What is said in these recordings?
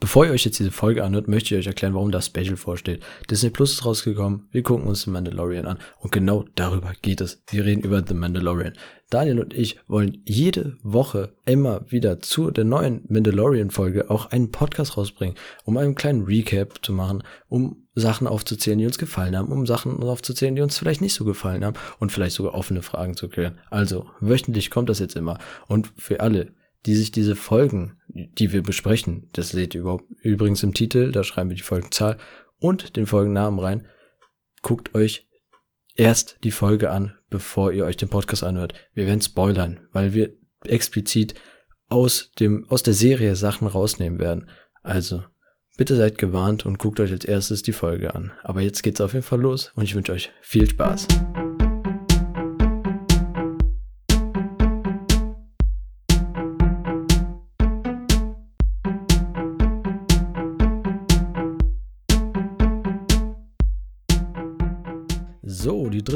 Bevor ihr euch jetzt diese Folge anhört, möchte ich euch erklären, warum das Special vorsteht. Disney Plus ist rausgekommen, wir gucken uns The Mandalorian an und genau darüber geht es. Wir reden über The Mandalorian. Daniel und ich wollen jede Woche immer wieder zu der neuen Mandalorian-Folge auch einen Podcast rausbringen, um einen kleinen Recap zu machen, um Sachen aufzuzählen, die uns gefallen haben, um Sachen aufzuzählen, die uns vielleicht nicht so gefallen haben und vielleicht sogar offene Fragen zu klären. Also, wöchentlich kommt das jetzt immer. Und für alle, die sich diese Folgen, die wir besprechen, das seht ihr überhaupt übrigens im Titel, da schreiben wir die Folgenzahl und den Folgennamen rein. Guckt euch erst die Folge an, bevor ihr euch den Podcast anhört. Wir werden spoilern, weil wir explizit aus dem, aus der Serie Sachen rausnehmen werden. Also, bitte seid gewarnt und guckt euch als erstes die Folge an. Aber jetzt geht's auf jeden Fall los und ich wünsche euch viel Spaß.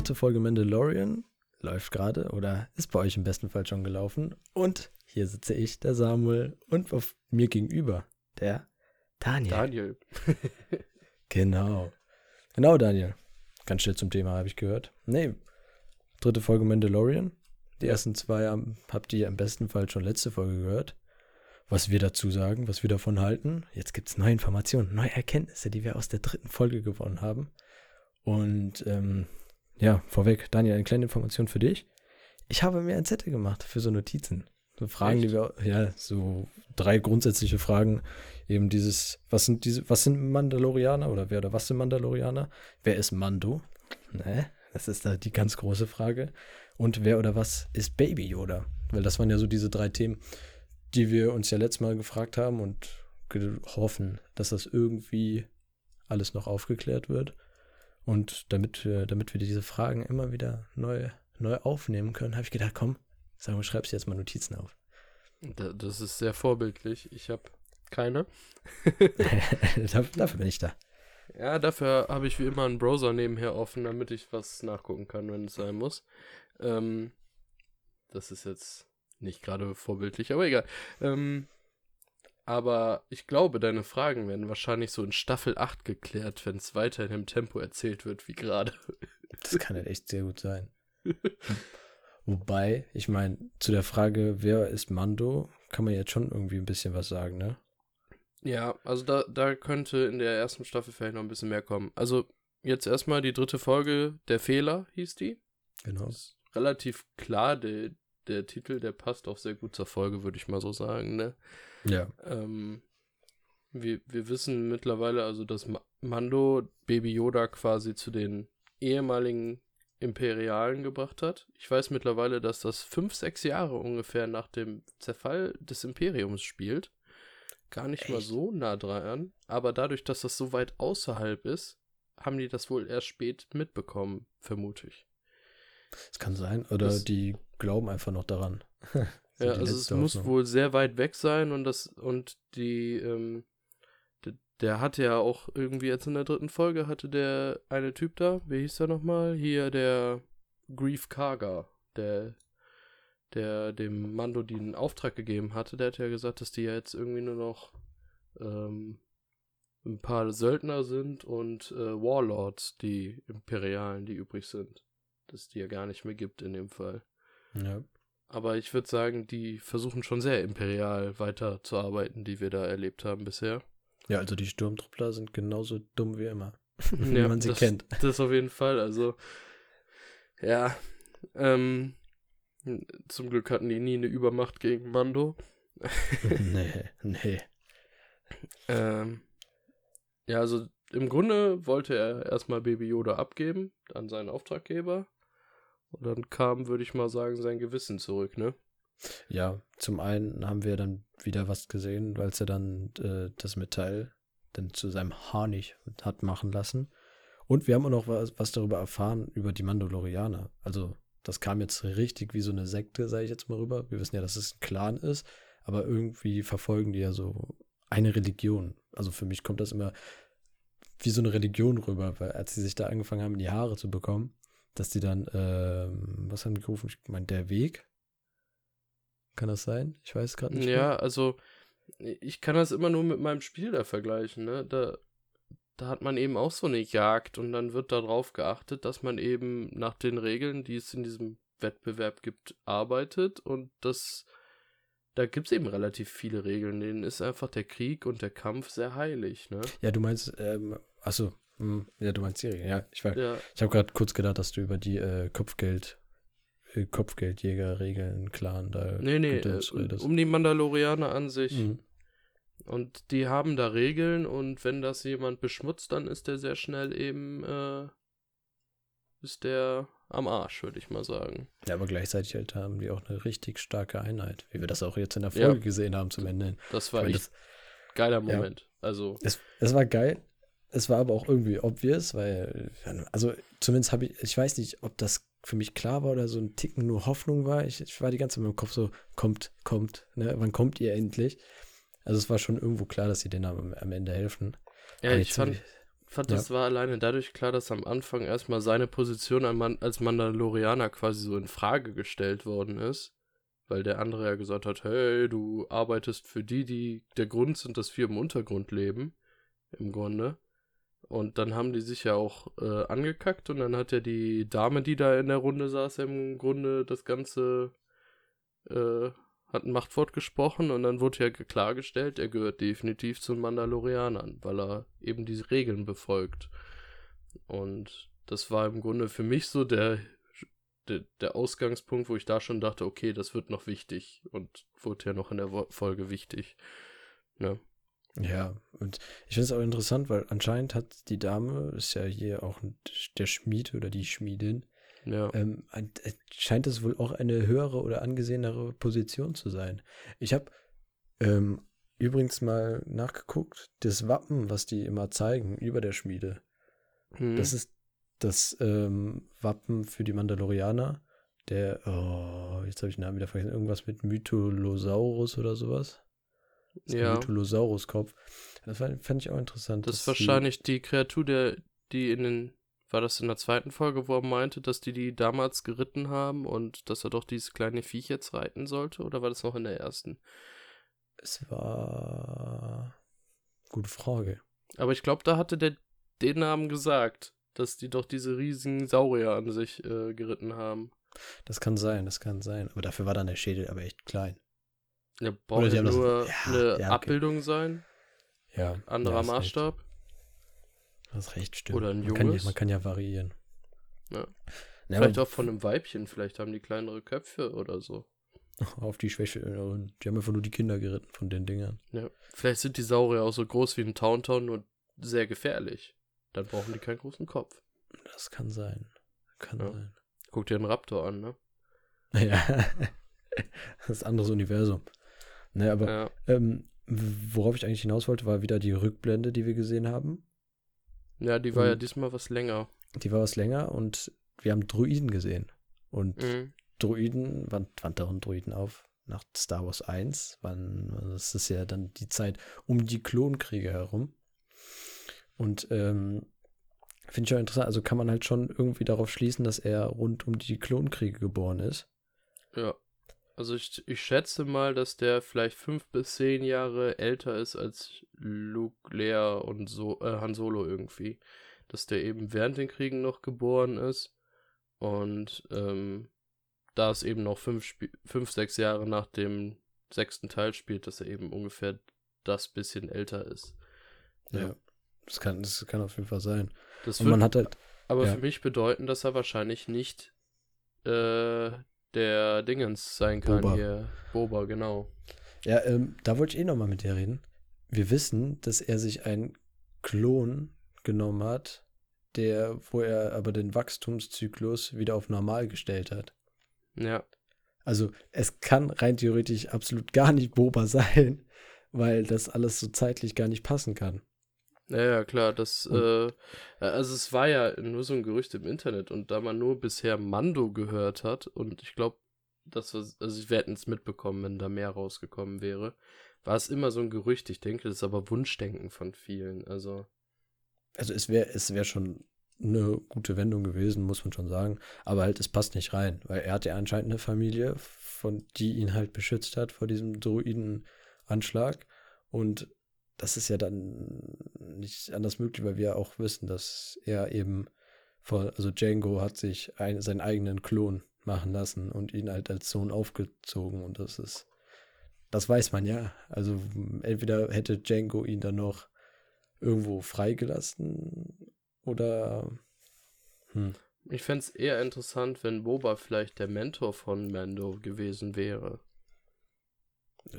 Dritte Folge Mandalorian läuft gerade oder ist bei euch im besten Fall schon gelaufen. Und hier sitze ich, der Samuel, und auf mir gegenüber der Daniel. Daniel. Genau. Genau, Daniel. Ganz schnell zum Thema, habe ich gehört. Nee, dritte Folge Mandalorian. Die ersten zwei habt ihr im besten Fall schon letzte Folge gehört. Was wir dazu sagen, was wir davon halten. Jetzt gibt es neue Informationen, neue Erkenntnisse, die wir aus der dritten Folge gewonnen haben. Und ähm, ja, vorweg, Daniel, eine kleine Information für dich. Ich habe mir ein Zettel gemacht für so Notizen. So Fragen, die Echt? wir, ja, so drei grundsätzliche Fragen. Eben dieses, was sind diese, was sind Mandalorianer oder wer oder was sind Mandalorianer? Wer ist Mando? Ne? Das ist da die ganz große Frage. Und wer oder was ist Baby Yoda? Weil das waren ja so diese drei Themen, die wir uns ja letztes Mal gefragt haben und hoffen, dass das irgendwie alles noch aufgeklärt wird. Und damit wir, damit wir diese Fragen immer wieder neu, neu aufnehmen können, habe ich gedacht, komm, sag mal, schreibst jetzt mal Notizen auf. Da- Das ist sehr vorbildlich. Ich habe keine. Dafür dafür bin ich da. Ja, dafür habe ich wie immer einen Browser nebenher offen, damit ich was nachgucken kann, wenn es sein muss. Ähm, das ist jetzt nicht gerade vorbildlich, aber egal. Ähm, aber ich glaube, deine Fragen werden wahrscheinlich so in Staffel 8 geklärt, wenn es weiter in dem Tempo erzählt wird wie gerade. Das kann halt echt sehr gut sein. Wobei, ich meine, zu der Frage, wer ist Mando, kann man jetzt schon irgendwie ein bisschen was sagen, ne? Ja, also da, da könnte in der ersten Staffel vielleicht noch ein bisschen mehr kommen. Also jetzt erstmal die dritte Folge, Der Fehler hieß die. Genau. ist relativ klar, der, der Titel, der passt auch sehr gut zur Folge, würde ich mal so sagen, ne? Ja. Ähm, wir, wir wissen mittlerweile also, dass Ma Mando Baby Yoda quasi zu den ehemaligen Imperialen gebracht hat. Ich weiß mittlerweile, dass das fünf, sechs Jahre ungefähr nach dem Zerfall des Imperiums spielt. Gar nicht mal Echt? so nah dran, aber dadurch, dass das so weit außerhalb ist, haben die das wohl erst spät mitbekommen, vermute ich. Das kann sein. Oder Das- die glauben einfach noch daran. Ja, also es muss Hoffnung. wohl sehr weit weg sein und das und die ähm, der, der hatte ja auch irgendwie jetzt in der dritten Folge hatte der eine Typ da, wie hieß der nochmal? Hier der Grief Karga, der der dem Mando den Auftrag gegeben hatte, der hat ja gesagt, dass die ja jetzt irgendwie nur noch ähm, ein paar Söldner sind und äh, Warlords, die Imperialen, die übrig sind. Dass die ja gar nicht mehr gibt in dem Fall. Ja. Aber ich würde sagen, die versuchen schon sehr imperial weiterzuarbeiten, die wir da erlebt haben bisher. ja, also die Sturmtruppler sind genauso dumm wie immer. wie Ja, man sie das, kennt. Das auf jeden Fall. Also, ja. Ähm, zum Glück hatten die nie eine Übermacht gegen Mando. nee, nee. Ähm, ja, also im Grunde wollte er erstmal Baby Yoda abgeben an seinen Auftraggeber. Und dann kam, würde ich mal sagen, sein Gewissen zurück, ne? Ja, zum einen haben wir dann wieder was gesehen, als er dann äh, das Metall dann zu seinem Harnig hat machen lassen. Und wir haben auch noch was, was darüber erfahren, über die Mandalorianer. Also, das kam jetzt richtig wie so eine Sekte, sage ich jetzt mal rüber. Wir wissen ja, dass es ein Clan ist, aber irgendwie verfolgen die ja so eine Religion. Also für mich kommt das immer wie so eine Religion rüber, weil als sie sich da angefangen haben, die Haare zu bekommen, dass die dann, ähm, was haben die gerufen? Ich meine, der Weg? Kann das sein? Ich weiß gerade nicht. Ja, mehr. also Ich kann das immer nur mit meinem Spiel da vergleichen, ne? Da, da hat man eben auch so eine Jagd und dann wird darauf geachtet, dass man eben nach den Regeln, die es in diesem Wettbewerb gibt, arbeitet und das da gibt es eben relativ viele Regeln. Denen ist einfach der Krieg und der Kampf sehr heilig, ne? Ja, du meinst, ähm, achso, hm, ja, du meinst die Regeln, ja. Ich, war, Ja, ich habe gerade kurz gedacht, dass du über die äh, Kopfgeld, äh, Kopfgeldjäger-Regeln, Clan da nee, nee, äh, um die Mandalorianer an sich. Mhm. Und die haben da Regeln und wenn das jemand beschmutzt, dann ist der sehr schnell eben, äh, ist der am Arsch, würde ich mal sagen. Ja, aber gleichzeitig halt haben die auch eine richtig starke Einheit, wie wir das auch jetzt in der Ja. Folge gesehen haben zum Ende. Das Ich war meine, echt das, geiler ja. Moment. Also, es, es war geil. Es war aber auch irgendwie obvious, weil, also zumindest habe ich, ich weiß nicht, ob das für mich klar war oder so ein Ticken nur Hoffnung war. Ich, ich war die ganze Zeit im Kopf so, kommt, kommt, ne? Wann kommt ihr endlich? Also es war schon irgendwo klar, dass sie denen am, am Ende helfen. ja, Aber ich jetzt- fand, fand ja. das war alleine dadurch klar, dass am Anfang erstmal seine Position als Mandalorianer quasi so in Frage gestellt worden ist. Weil der andere ja gesagt hat, hey, du arbeitest für die, die der Grund sind, dass wir im Untergrund leben. Im Grunde. Und dann haben die sich ja auch äh, angekackt und dann hat ja die Dame, die da in der Runde saß, im Grunde das Ganze äh, hat ein Machtwort gesprochen und dann wurde ja klargestellt, er gehört definitiv zu den Mandalorianern, weil er eben diese Regeln befolgt. Und das war im Grunde für mich so der, der, der Ausgangspunkt, wo ich da schon dachte, okay, das wird noch wichtig und wurde ja noch in der Folge wichtig. Ne? Ja, und ich finde es auch interessant, weil anscheinend hat die Dame, ist ja hier auch der Schmied oder die Schmiedin, Ja. ähm, äh, scheint es wohl auch eine höhere oder angesehenere Position zu sein. Ich habe ähm, übrigens mal nachgeguckt, das Wappen, was die immer zeigen über der Schmiede, Hm. das ist das ähm, Wappen für die Mandalorianer. Der, oh, jetzt habe ich den Namen wieder vergessen, irgendwas mit Mytholosaurus oder sowas. Das ja. Mytholosaurus-Kopf. Das fand, fand ich auch interessant. Das ist wahrscheinlich die Kreatur, der, die in den, war das in der zweiten Folge, wo er meinte, dass die die damals geritten haben und dass er doch dieses kleine Viech jetzt reiten sollte? Oder war das noch in der ersten? Es war. Gute Frage. Aber ich glaube, da hatte der den Namen gesagt, dass die doch diese riesigen Saurier an sich äh, geritten haben. Das kann sein, das kann sein. Aber dafür war dann der Schädel aber echt klein. Ja, braucht ja das- nur ja, eine ja. Abbildung sein, Ja. anderer Maßstab. Recht. Hast recht, stimmt. Oder ein man kann, ja, junges. man kann ja variieren. Ja. Vielleicht auch von einem Weibchen, vielleicht haben die kleinere Köpfe oder so. Auf die Schwäche. Die haben einfach nur die Kinder geritten von den Dingern. Ja. Vielleicht sind die Saurier auch so groß wie ein Tauntaun und sehr gefährlich. Dann brauchen die keinen großen Kopf. Das kann sein. Kann Ja. sein. Guck dir einen Raptor an, ne? Ja. das ist ein anderes Universum. Ne, aber Ja. ähm, worauf ich eigentlich hinaus wollte, war wieder die Rückblende, die wir gesehen haben. Ja, die war ja Und- diesmal was länger. Die war was länger und wir haben Druiden gesehen. Und Mhm. Druiden, wann, wann tauchen Druiden auf? Nach Star Wars 1, wann, das ist ja dann die Zeit um die Klonkriege herum. Und ähm, finde ich auch interessant, also kann man halt schon irgendwie darauf schließen, dass er rund um die Klonkriege geboren ist. Ja. Also ich, ich schätze mal, dass der vielleicht fünf bis zehn Jahre älter ist als Luke, Lea und so, äh, Han Solo irgendwie. Dass der eben während den Kriegen noch geboren ist. Und ähm, da es eben noch fünf, fünf, sechs Jahre nach dem sechsten Teil spielt, dass er eben ungefähr das bisschen älter ist. Ja. Das kann, das kann auf jeden Fall sein. Das Und wird man hat halt, aber ja. für mich bedeuten, dass er wahrscheinlich nicht äh, der Dingens sein kann Boba. hier. Boba, genau. ja, ähm, da wollte ich eh nochmal mit dir reden. Wir wissen, dass er sich einen Klon genommen hat, der, wo er aber den Wachstumszyklus wieder auf normal gestellt hat. Ja. Also es kann rein theoretisch absolut gar nicht Boba sein, weil das alles so zeitlich gar nicht passen kann. Ja, klar, das, Und- äh, also es war ja nur so ein Gerücht im Internet und da man nur bisher Mando gehört hat und ich glaube, das war, also wir hätten es mitbekommen, wenn da mehr rausgekommen wäre, war es immer so ein Gerücht. Ich denke, das ist aber Wunschdenken von vielen, also, Also es wäre es wär schon eine gute Wendung gewesen, muss man schon sagen. Aber halt, es passt nicht rein, weil er hat ja anscheinend eine Familie, von die ihn halt beschützt hat vor diesem Druidenanschlag. Und das ist ja dann nicht anders möglich, weil wir auch wissen, dass er eben von, also Django hat sich ein, seinen eigenen Klon machen lassen und ihn halt als Sohn aufgezogen und das ist, das weiß man ja. Also entweder hätte Django ihn dann noch irgendwo freigelassen oder hm. Ich fände es eher interessant, wenn Boba vielleicht der Mentor von Mando gewesen wäre.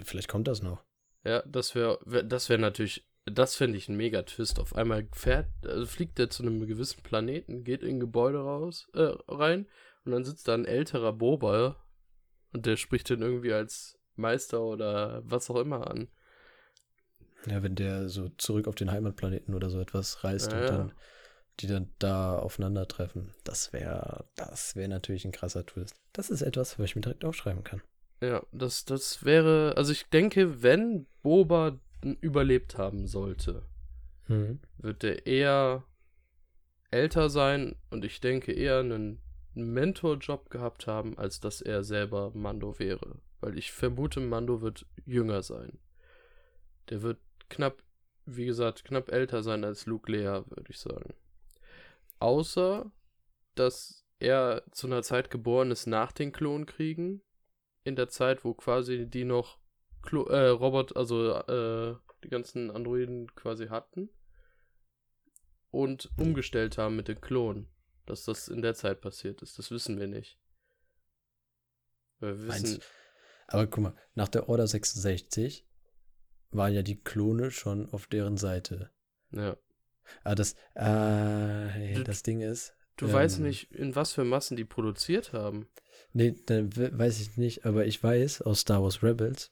Vielleicht kommt das noch. Ja, das wäre das wäre natürlich, das fände ich ein mega Twist. Auf einmal fährt, also fliegt er zu einem gewissen Planeten, geht in ein Gebäude raus, äh, rein und dann sitzt da ein älterer Boba und der spricht den irgendwie als Meister oder was auch immer an. Ja, wenn der so zurück auf den Heimatplaneten oder so etwas reist ja, und dann die dann da aufeinandertreffen. Das wäre, das wäre natürlich ein krasser Twist. Das ist etwas, was ich mir direkt aufschreiben kann. Ja, das, das wäre, also ich denke, wenn Boba überlebt haben sollte, mhm. wird er eher älter sein und ich denke eher einen Mentorjob gehabt haben, als dass er selber Mando wäre. Weil ich vermute, Mando wird jünger sein. Der wird knapp, wie gesagt, knapp älter sein als Luke Lea, würde ich sagen. Außer, dass er zu einer Zeit geboren ist nach den Klonkriegen. In der Zeit, wo quasi die noch Klo äh, Robot, also äh, die ganzen Androiden quasi hatten. Und umgestellt haben mit den Klonen. Dass das in der Zeit passiert ist. Das wissen wir nicht. wir wissen. Aber guck mal, nach der Order 66 waren ja die Klone schon auf deren Seite. Ja. Ah, das, äh, das Ding ist. Du ähm, weißt nicht, in was für Massen die produziert haben. Nee, dann weiß ich nicht, aber ich weiß aus Star Wars Rebels.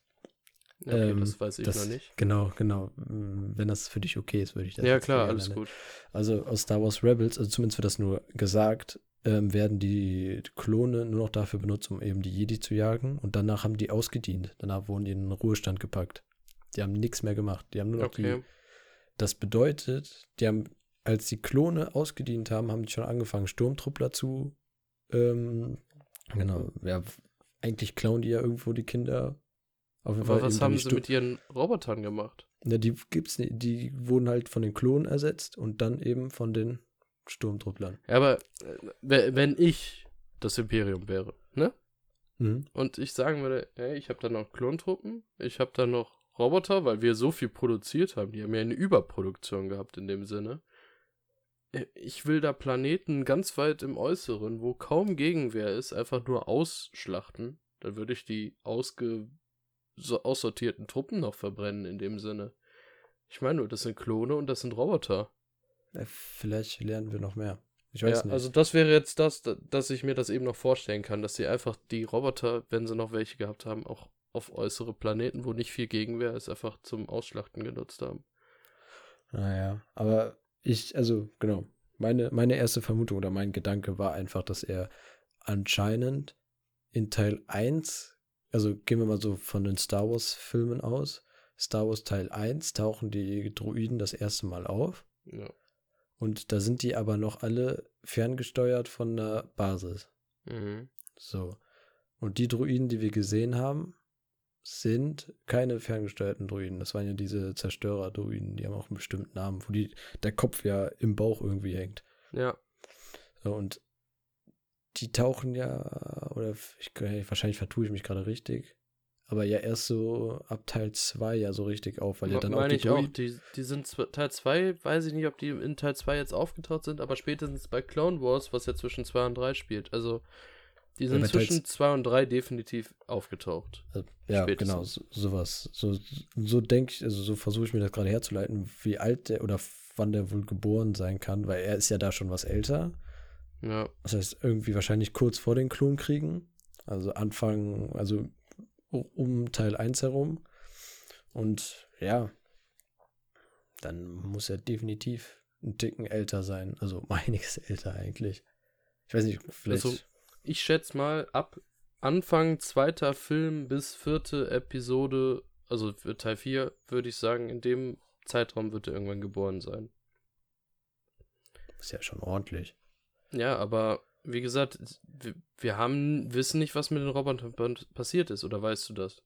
Okay, ähm, das weiß ich das, noch nicht. Genau, genau. Wenn das für dich okay ist, würde ich das Ja, klar, alles nennen. gut. Also aus Star Wars Rebels, also zumindest wird das nur gesagt, ähm, werden die Klone nur noch dafür benutzt, um eben die Jedi zu jagen. Und danach haben die ausgedient. Danach wurden die in den Ruhestand gepackt. Die haben nichts mehr gemacht. Die haben nur noch okay. die das bedeutet, die haben, als die Klone ausgedient haben, haben die schon angefangen, Sturmtruppler zu, ähm, genau, ja, eigentlich klauen die ja irgendwo die Kinder. Auf jeden Aber Fall was haben sie mit ihren Robotern gemacht? Ja, die gibt's nicht, die wurden halt von den Klonen ersetzt und dann eben von den Sturmtrupplern. Ja, aber äh, wenn ich das Imperium wäre, ne? Mhm. Und ich sagen würde, hey, ich habe da noch Klontruppen, ich habe da noch Roboter, weil wir so viel produziert haben. Die haben ja eine Überproduktion gehabt in dem Sinne. Äh, ich will da Planeten ganz weit im Äußeren, wo kaum Gegenwehr ist, einfach nur ausschlachten. Dann würde ich die ausge so aussortierten Truppen noch verbrennen in dem Sinne. Ich meine nur, das sind Klone und das sind Roboter. Ja, vielleicht lernen wir noch mehr. Ich weiß ja, nicht. Also das wäre jetzt das, dass ich mir das eben noch vorstellen kann, dass sie einfach die Roboter, wenn sie noch welche gehabt haben, auch auf äußere Planeten, wo nicht viel Gegenwehr ist, einfach zum Ausschlachten genutzt haben. Naja, aber ich, also genau, meine, meine erste Vermutung oder mein Gedanke war einfach, dass er anscheinend in Teil 1, also gehen wir mal so von den Star Wars-Filmen aus, Star Wars Teil 1 tauchen die Druiden das erste Mal auf. Ja. Und da sind die aber noch alle ferngesteuert von der Basis. Mhm. So. Und die Druiden, die wir gesehen haben, sind keine ferngesteuerten Druiden. Das waren ja diese Zerstörer-Druiden, die haben auch einen bestimmten Namen, wo die, der Kopf ja im Bauch irgendwie hängt. Ja. So, und die tauchen ja, oder ich, wahrscheinlich vertue ich mich gerade richtig, aber ja erst so ab Teil 2 ja so richtig auf, weil ja dann Meine auch die ich auch, die, die sind Teil 2, weiß ich nicht, ob die in Teil 2 jetzt aufgetaucht sind, aber spätestens bei Clone Wars, was ja zwischen 2 und 3 spielt. Also die sind ja, zwischen 2 und 3 definitiv aufgetaucht. Also, ja, Spätestens. genau, so, sowas. So, so denke ich, also so versuche ich mir das gerade herzuleiten, wie alt der oder wann der wohl geboren sein kann, weil er ist ja da schon was älter. Ja. Das heißt, irgendwie wahrscheinlich kurz vor den Klonkriegen. Also Anfang, also um Teil 1 herum. Und ja, dann muss er definitiv ein Ticken älter sein. Also einiges älter eigentlich. Ich weiß nicht, vielleicht. Also, ich schätze mal, ab Anfang zweiter Film bis vierte Episode, also für Teil 4, würde ich sagen, in dem Zeitraum wird er irgendwann geboren sein. Ist ja schon ordentlich. Ja, aber wie gesagt, wir, wir haben, wissen nicht, was mit den Robotern passiert ist, oder weißt du das?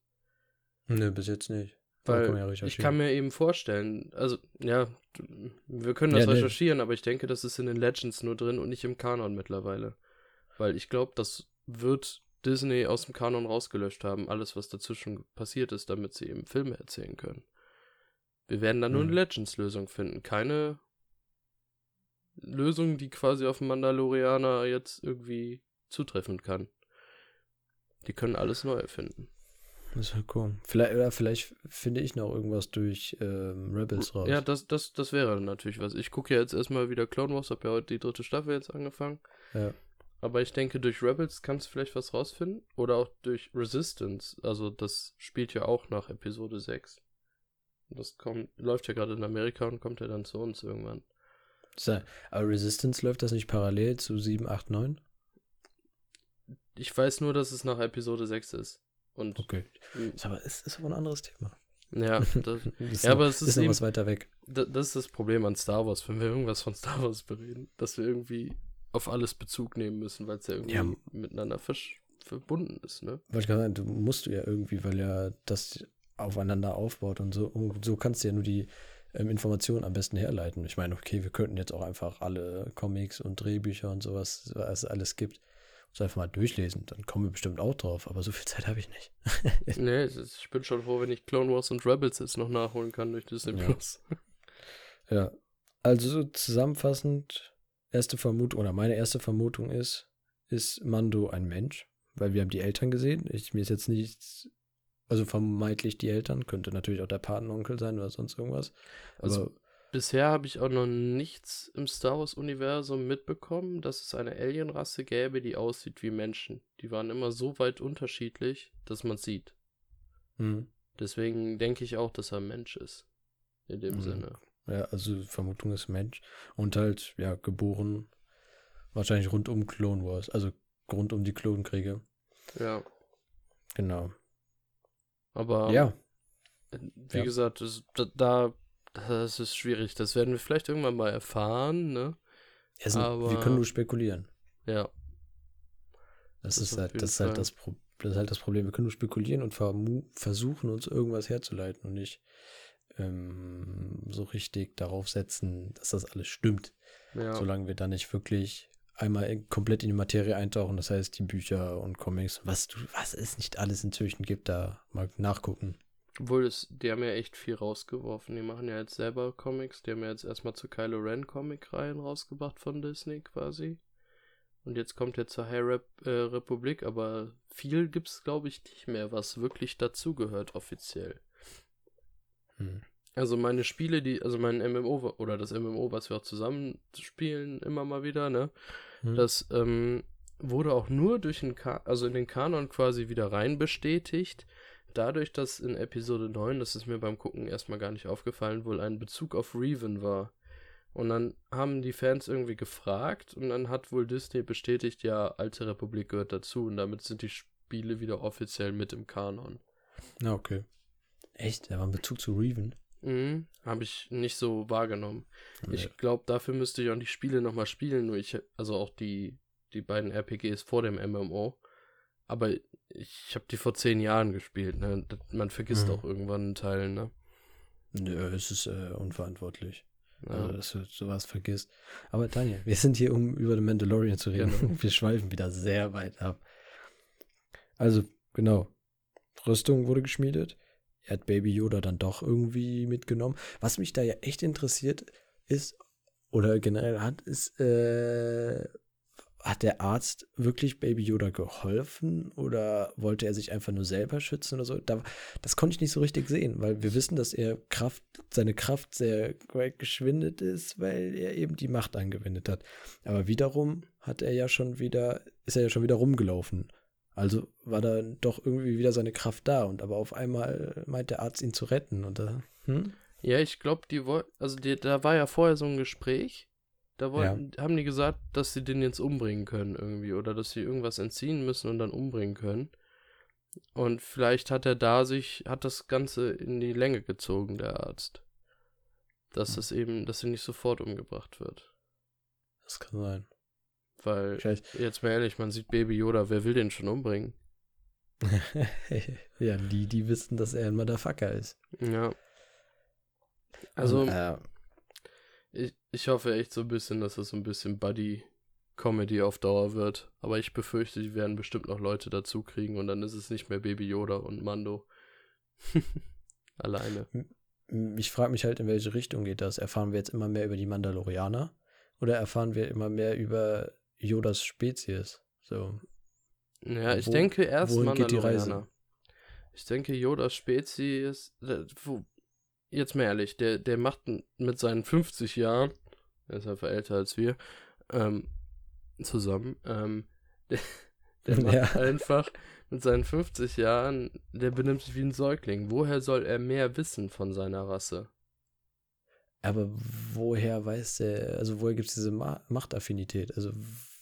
Nö, bis jetzt nicht. Weil kann ja ich kann mir eben vorstellen, also ja, wir können das Ja, nee. recherchieren, aber ich denke, das ist in den Legends nur drin und nicht im Kanon mittlerweile. Weil ich glaube, das wird Disney aus dem Kanon rausgelöscht haben, alles, was dazwischen passiert ist, damit sie eben Filme erzählen können. Wir werden dann nur eine Mhm. Legends-Lösung finden, keine Lösung, die quasi auf den Mandalorianer jetzt irgendwie zutreffen kann. Die können alles neu erfinden. Das ist ja cool. Vielleicht, oder vielleicht finde ich noch irgendwas durch ähm, Rebels raus. Ja, das, das, das wäre natürlich was. Ich gucke ja jetzt erstmal wieder Clone Wars, habe ja heute die dritte Staffel jetzt angefangen. Ja. Aber ich denke, durch Rebels kannst du vielleicht was rausfinden. Oder auch durch Resistance. Also, das spielt ja auch nach Episode 6. Und Das kommt, läuft ja gerade in Amerika und kommt ja dann zu uns irgendwann. So, aber Resistance läuft das nicht parallel zu 7, 8, 9? Ich weiß nur, dass es nach Episode 6 ist. Und Okay. Ist aber, ist, ist aber ein anderes Thema. ja, das, Ist ja, noch, aber es ist ist eben, was weiter weg. da- das ist das Problem an Star Wars, wenn wir irgendwas von Star Wars bereden, dass wir irgendwie auf alles Bezug nehmen müssen, weil es ja irgendwie Ja. miteinander versch- verbunden ist, ne? Wollte ich gerade sagen, du musst du ja irgendwie, weil ja das aufeinander aufbaut und so. Und so kannst du ja nur die ähm, Informationen am besten herleiten. Ich meine, okay, wir könnten jetzt auch einfach alle Comics und Drehbücher und sowas, was es alles gibt, uns einfach mal durchlesen. Dann kommen wir bestimmt auch drauf, aber so viel Zeit habe ich nicht. nee, es ist- ich bin schon froh, wenn ich Clone Wars und Rebels jetzt noch nachholen kann durch Disney Ja. Plus. Ja. Also so zusammenfassend, erste Vermutung, oder meine erste Vermutung ist, ist Mando ein Mensch? Weil wir haben die Eltern gesehen. Ich, mir ist jetzt nichts, also vermeintlich die Eltern, könnte natürlich auch der Patenonkel sein oder sonst irgendwas. Also- Aber Bisher habe ich auch noch nichts im Star Wars-Universum mitbekommen, dass es eine Alienrasse gäbe, die aussieht wie Menschen. Die waren immer so weit unterschiedlich, dass man sieht. hm, Deswegen denke ich auch, dass er ein Mensch ist. In dem Mhm. Sinne. Ja, also Vermutung ist Mensch. Und halt, ja, geboren wahrscheinlich rund um Clone Wars, also rund um die Klonkriege. Ja. Genau. Aber ja, wie Ja. gesagt, das, da, das ist schwierig. Das werden wir vielleicht irgendwann mal erfahren, ne? also, wir aber- können nur spekulieren. Ja. Das, Das ist, halt, das, ist halt das, Pro das ist halt das Problem. Wir können nur spekulieren und versuchen, uns irgendwas herzuleiten und nicht ähm, so richtig darauf setzen, dass das alles stimmt. Ja. Solange wir da nicht wirklich einmal in, komplett in die Materie eintauchen, das heißt die Bücher und Comics, was, du, was es nicht alles inzwischen gibt, da mal nachgucken. Obwohl, es, die haben ja echt viel rausgeworfen. Die machen ja jetzt selber Comics. Die haben ja jetzt erstmal zur Kylo Ren Comic-Reihen rausgebracht von Disney quasi. Und jetzt kommt er zur High Rep äh, Republik, aber viel gibt's glaube ich, nicht mehr, was wirklich dazugehört offiziell. Hm. Also meine Spiele, die, also mein MMO oder das MMO, was wir auch zusammen spielen, immer mal wieder, ne? Hm. Das ähm, wurde auch nur durch den Ka also in den Kanon quasi wieder rein bestätigt. Dadurch, dass in Episode 9, das ist mir beim Gucken erstmal gar nicht aufgefallen, wohl ein Bezug auf Reven war. Und dann haben die Fans irgendwie gefragt und dann hat wohl Disney bestätigt, ja, Alte Republik gehört dazu und damit sind die Spiele wieder offiziell mit im Kanon. Na, okay. Echt? Da war ein Bezug zu Reven? Mhm, habe ich nicht so wahrgenommen. Ja. Ich glaube, dafür müsste ich auch die Spiele nochmal spielen, nur ich, also auch die, die beiden RPGs vor dem MMO. Aber ich habe die vor zehn Jahren gespielt, ne? Man vergisst Mhm. auch irgendwann einen Teil, ne? Nö, es ist äh, unverantwortlich. Ja. Also, dass du sowas vergisst. Aber Daniel, wir sind hier, um über den Mandalorian zu reden. Genau. Wir schweifen wieder sehr weit ab. Also, genau. Rüstung wurde geschmiedet. Er hat Baby Yoda dann doch irgendwie mitgenommen. Was mich da ja echt interessiert ist, oder generell hat, ist, äh, hat der Arzt wirklich Baby Yoda geholfen oder wollte er sich einfach nur selber schützen oder so? Da, das konnte ich nicht so richtig sehen, weil wir wissen, dass er Kraft, seine Kraft sehr geschwindet ist, weil er eben die Macht angewendet hat. Aber wiederum hat er ja schon wieder, ist er ja schon wieder rumgelaufen. Also war da doch irgendwie wieder seine Kraft da und aber auf einmal meint der Arzt ihn zu retten und da, hm? Ja, ich glaube, die wollten, also die, da war ja vorher so ein Gespräch. Da wollten, haben die gesagt, dass sie den jetzt umbringen können irgendwie oder dass sie irgendwas entziehen müssen und dann umbringen können. Und vielleicht hat er da sich, hat das Ganze in die Länge gezogen, der Arzt. Dass Hm. das eben, dass sie nicht sofort umgebracht wird. Das kann sein. Weil, Vielleicht, jetzt mal ehrlich, man sieht Baby Yoda, wer will den schon umbringen? ja, die, die wissen, dass er ein Motherfucker ist. Ja. Also, Und, äh, ich, ich hoffe echt so ein bisschen, dass das so ein bisschen Buddy-Comedy auf Dauer wird. Aber ich befürchte, die werden bestimmt noch Leute dazu kriegen und dann ist es nicht mehr Baby Yoda und Mando. Alleine. ich frage mich halt, in welche Richtung geht das? Erfahren wir jetzt immer mehr über die Mandalorianer? Oder erfahren wir immer mehr über Yodas Spezies? So. Ja, ich Wo- denke erst wohin geht die Reise? Mandalorianer. Ich denke, Yodas Spezies, jetzt mal ehrlich, der, der macht mit seinen 50 Jahren, er ist einfach älter als wir, ähm, zusammen, ähm, der, der macht Ja. einfach mit seinen 50 Jahren, der benimmt sich wie ein Säugling. Woher soll er mehr wissen von seiner Rasse? Aber woher weiß er, also woher gibt es diese Ma Machtaffinität? Also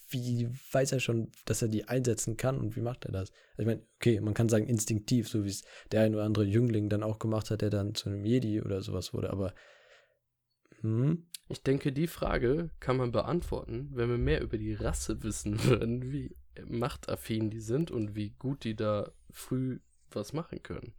wie weiß er schon, dass er die einsetzen kann und wie macht er das? Also ich meine, okay, man kann sagen instinktiv, so wie es der ein oder andere Jüngling dann auch gemacht hat, der dann zu einem Jedi oder sowas wurde, aber hm, Ich denke, die Frage kann man beantworten, wenn wir mehr über die Rasse wissen würden, wie machtaffin die sind und wie gut die da früh was machen können.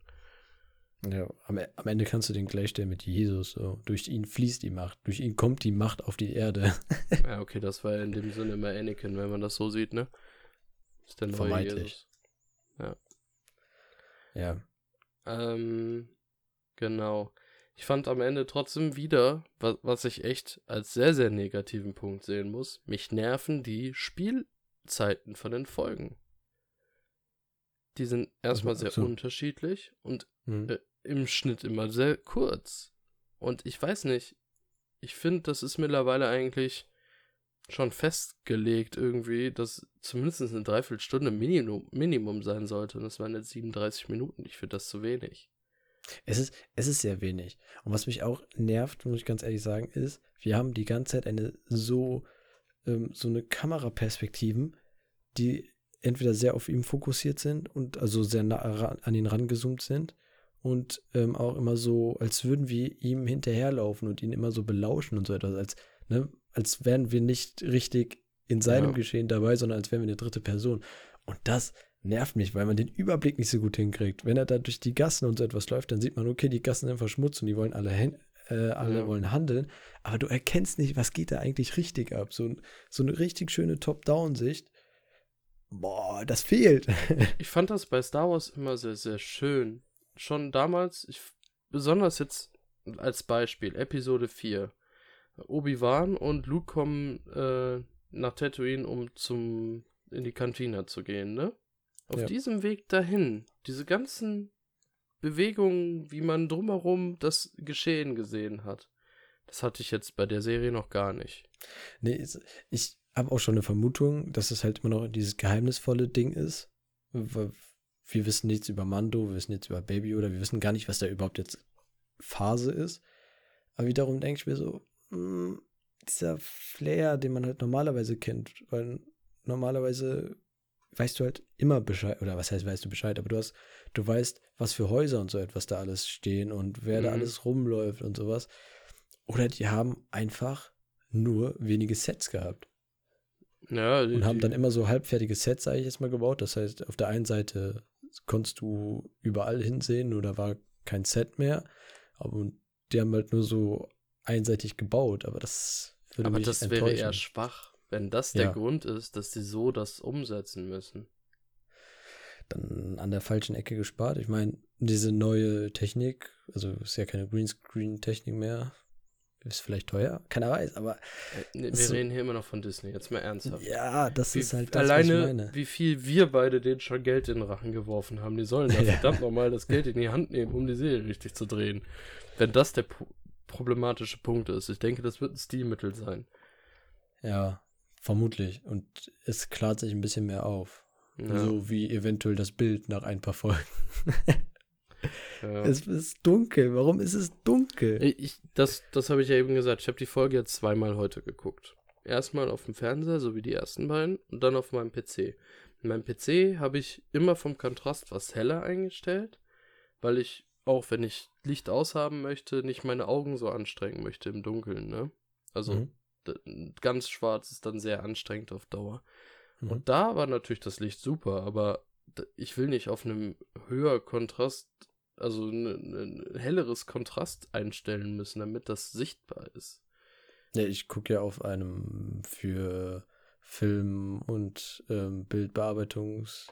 Ja, am, E- am Ende kannst du den gleichstellen mit Jesus, so. Durch ihn fließt die Macht, durch ihn kommt die Macht auf die Erde. Ja, okay, das war ja in dem Sinne immer Anakin, wenn man das so sieht, ne? Ist der neue Vermeintlich. Jesus. ja. Ähm, genau. Ich fand am Ende trotzdem wieder, was, was ich echt als sehr, sehr negativen Punkt sehen muss, mich nerven die Spielzeiten von den Folgen. Die sind erstmal Also, sehr so. unterschiedlich und Hm. äh, im Schnitt immer sehr kurz. Und ich weiß nicht, ich finde, das ist mittlerweile eigentlich schon festgelegt irgendwie, dass zumindest eine Dreiviertelstunde Minimum, Minimum sein sollte. Und das waren jetzt 37 Minuten. Ich finde das zu wenig. Es ist, es ist sehr wenig. Und was mich auch nervt, muss ich ganz ehrlich sagen, ist, wir haben die ganze Zeit eine so, ähm, so eine Kameraperspektiven, die entweder sehr auf ihm fokussiert sind und also sehr nah an ihn rangezoomt sind und ähm, auch immer so, als würden wir ihm hinterherlaufen und ihn immer so belauschen und so etwas, als, ne, als wären wir nicht richtig in seinem Ja. Geschehen dabei, sondern als wären wir eine dritte Person. Und das nervt mich, weil man den Überblick nicht so gut hinkriegt. Wenn er da durch die Gassen und so etwas läuft, dann sieht man, okay, die Gassen sind verschmutzt und die wollen alle, hin, äh, alle Ja. wollen handeln, aber du erkennst nicht, was geht da eigentlich richtig ab. So, so eine richtig schöne Top-Down-Sicht. Boah, das fehlt. Ich fand das bei Star Wars immer sehr, sehr schön. Schon damals, ich, besonders jetzt als Beispiel, Episode 4. Obi-Wan und Luke kommen äh, nach Tatooine, um zum in die Kantina zu gehen, ne? Auf Ja. diesem Weg dahin, diese ganzen Bewegungen, wie man drumherum das Geschehen gesehen hat, das hatte ich jetzt bei der Serie noch gar nicht. Nee, ich habe auch schon eine Vermutung, dass es halt immer noch dieses geheimnisvolle Ding ist. Wir wissen nichts über Mando, wir wissen nichts über Baby oder wir wissen gar nicht, was da überhaupt jetzt Phase ist. Aber wiederum denke ich mir so, mh, dieser Flair, den man halt normalerweise kennt, weil normalerweise weißt du halt immer Bescheid, oder was heißt, weißt du Bescheid, aber du hast, du weißt, was für Häuser und so etwas da alles stehen und wer da Mhm. alles rumläuft und sowas. Oder die haben einfach nur wenige Sets gehabt Ja, und haben dann immer so halbfertige Sets, sage ich jetzt mal, gebaut. Das heißt, auf der einen Seite konntest du überall hinsehen, nur da war kein Set mehr. Aber die haben halt nur so einseitig gebaut, aber das würde Aber mich das wäre enttäuschen. eher schwach, wenn das der Ja. Grund ist, dass sie so das umsetzen müssen. Dann an der falschen Ecke gespart. Ich meine, diese neue Technik, also ist ja keine Greenscreen-Technik mehr, ist vielleicht teuer, keiner weiß, aber Äh, wir So. reden hier immer noch von Disney, jetzt mal ernsthaft. ja, das Wie, ist halt das, alleine, wie viel wir beide denen schon Geld in den Rachen geworfen haben. Die sollen da Ja. verdammt nochmal das Geld in die Hand nehmen, um die Serie richtig zu drehen. Wenn das der pro problematische Punkt ist. Ich denke, das wird ein Stilmittel sein. Ja, vermutlich. Und es klart sich ein bisschen mehr auf. Ja, So wie eventuell das Bild nach ein paar Folgen. ja. Es ist dunkel. Warum ist es dunkel? Ich, das das habe ich ja eben gesagt. Ich habe die Folge jetzt zweimal heute geguckt. Erstmal auf dem Fernseher, so wie die ersten beiden, und dann auf meinem PC. In meinem PC habe ich immer vom Kontrast was heller eingestellt, weil ich, auch wenn ich Licht aushaben möchte, nicht meine Augen so anstrengen möchte im Dunkeln, ne? Also Mhm. ganz schwarz ist dann sehr anstrengend auf Dauer. Mhm. Und da war natürlich das Licht super, aber ich will nicht auf einem höher Kontrast, also ein, ein helleres Kontrast einstellen müssen, damit das sichtbar ist. Ja, ich gucke ja auf einem für Film- und ähm, Bildbearbeitungs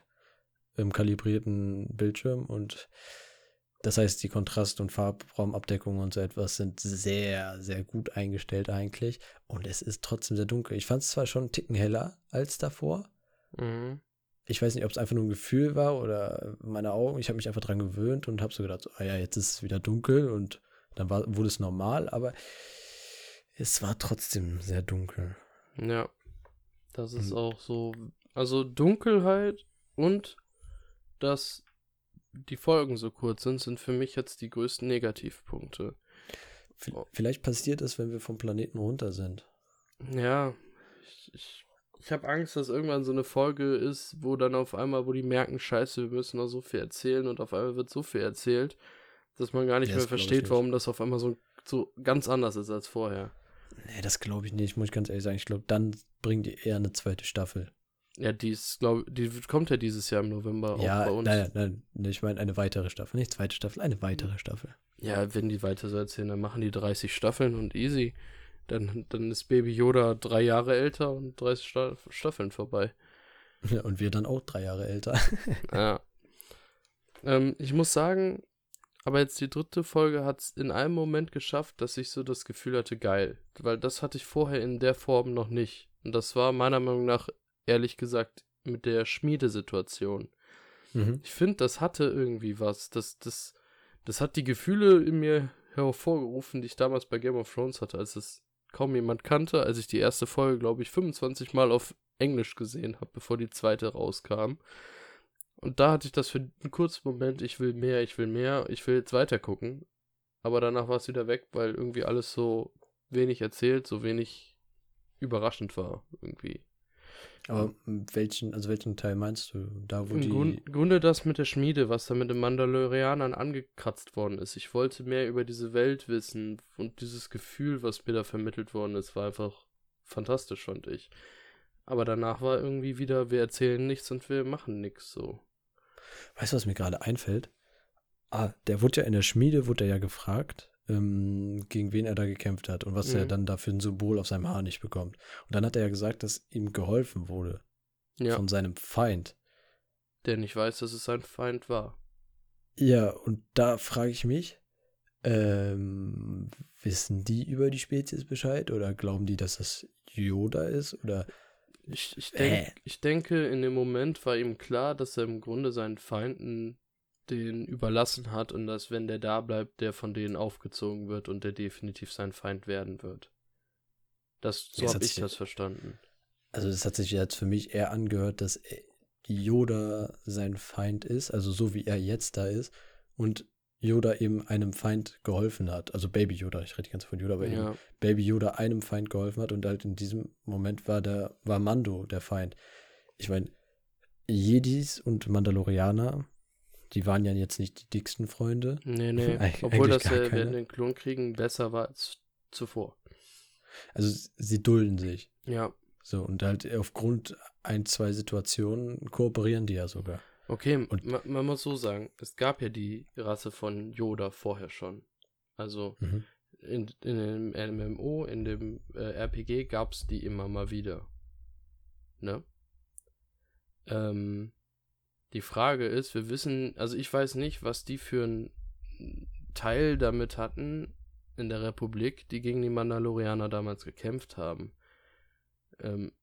ähm, kalibrierten Bildschirm und das heißt, die Kontrast- und Farbraumabdeckung und so etwas sind sehr, sehr gut eingestellt eigentlich. Und es ist trotzdem sehr dunkel. Ich fand es zwar schon einen Ticken heller als davor. Mhm. Ich weiß nicht, ob es einfach nur ein Gefühl war oder meine Augen. Ich habe mich einfach dran gewöhnt und habe so gedacht, so, ah ja, jetzt ist es wieder dunkel und dann war, wurde es normal, aber es war trotzdem sehr dunkel. Ja, das ist mhm. auch so. Also Dunkelheit und dass die Folgen so kurz sind, sind für mich jetzt die größten Negativpunkte. Vielleicht passiert es, wenn wir vom Planeten runter sind. Ja, ich, ich, ich habe Angst, dass irgendwann so eine Folge ist, wo dann auf einmal, wo die merken, scheiße, wir müssen noch so viel erzählen und auf einmal wird so viel erzählt, dass man gar nicht ja, mehr versteht, warum das auf einmal so, so ganz anders ist als vorher. Nee, das glaube ich nicht, muss ich ganz ehrlich sagen. Ich glaube, dann bringen die eher eine zweite Staffel. Ja, die ist, glaube die kommt ja dieses Jahr im November ja, auch bei uns. Nein, nein, nein, ich meine eine weitere Staffel, nicht zweite Staffel, eine weitere Staffel. Ja, wenn die weiter so erzählen, dann machen die 30 Staffeln und easy. Dann, dann ist Baby Yoda drei Jahre älter und 30 Sta Staffeln vorbei. Ja, und wir dann auch drei Jahre älter. ja. Ähm, ich muss sagen, aber jetzt die dritte Folge hat es in einem Moment geschafft, dass ich so das Gefühl hatte, geil. Weil das hatte ich vorher in der Form noch nicht. Und das war meiner Meinung nach ehrlich gesagt, mit der Schmiedesituation. Mhm. Ich finde, das hatte irgendwie was. Das, das, das hat die Gefühle in mir hervorgerufen, die ich damals bei Game of Thrones hatte, als es kaum jemand kannte, als ich die erste Folge, glaube ich, 25 Mal auf Englisch gesehen habe, bevor die zweite rauskam. Und da hatte ich das für einen kurzen Moment, ich will mehr, ich will mehr, ich will jetzt weiter gucken. Aber danach war es wieder weg, weil irgendwie alles so wenig erzählt, so wenig überraschend war, irgendwie. Aber welchen, also welchen Teil meinst du? Da, wo Im die. Grunde das mit der Schmiede, was da mit den Mandalorianern angekratzt worden ist. Ich wollte mehr über diese Welt wissen und dieses Gefühl, was mir da vermittelt worden ist, war einfach fantastisch, fand ich. Aber danach war irgendwie wieder, wir erzählen nichts und wir machen nichts so. Weißt du, was mir gerade einfällt? Ah, der wurde ja in der Schmiede, wurde er ja gefragt, ähm, gegen wen er da gekämpft hat und was mhm. er dann dafür ein Symbol auf seinem Haar nicht bekommt. Und dann hat er ja gesagt, dass ihm geholfen wurde ja. von seinem Feind. Der nicht weiß, dass es sein Feind war. Ja, und da frage ich mich, ähm, wissen die über die Spezies Bescheid oder glauben die, dass das Yoda ist oder ich, ich, denk, äh. ich denke, in dem Moment war ihm klar, dass er im Grunde seinen Feinden den überlassen hat und dass, wenn der da bleibt, der von denen aufgezogen wird und der definitiv sein Feind werden wird. Das, so habe ich das verstanden. Also das hat sich jetzt für mich eher angehört, dass Yoda sein Feind ist, also so wie er jetzt da ist und Yoda eben einem Feind geholfen hat. Also Baby Yoda, ich rede ganz von Yoda, aber ja. eben Baby Yoda einem Feind geholfen hat und halt in diesem Moment war der, war Mando der Feind. Ich meine, Jedis und Mandalorianer die waren ja jetzt nicht die dicksten Freunde. Nee, nee. Obwohl das ja während den Klonkriegen besser war als zuvor. Also sie dulden sich. Ja. So, und halt aufgrund ein, zwei Situationen kooperieren die ja sogar. Okay, und man, man muss so sagen, es gab ja die Rasse von Yoda vorher schon. Also mhm. in, in dem MMO, in dem äh, RPG gab es die immer mal wieder. Ne? Ähm, die Frage ist, wir wissen, also ich weiß nicht, was die für einen Teil damit hatten in der Republik, die gegen die Mandalorianer damals gekämpft haben. Ähm,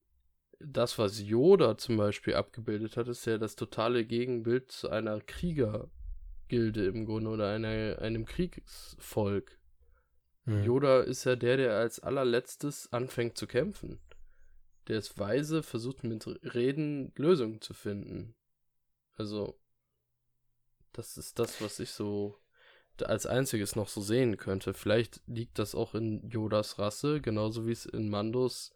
das, was Yoda zum Beispiel abgebildet hat, ist ja das totale Gegenbild zu einer Kriegergilde im Grunde oder einer, einem Kriegsvolk. Mhm. Yoda ist ja der, der als allerletztes anfängt zu kämpfen. Der ist weise, versucht mit Reden Lösungen zu finden. Also, das ist das, was ich so als einziges noch so sehen könnte. Vielleicht liegt das auch in Yodas Rasse, genauso wie es in Mandos,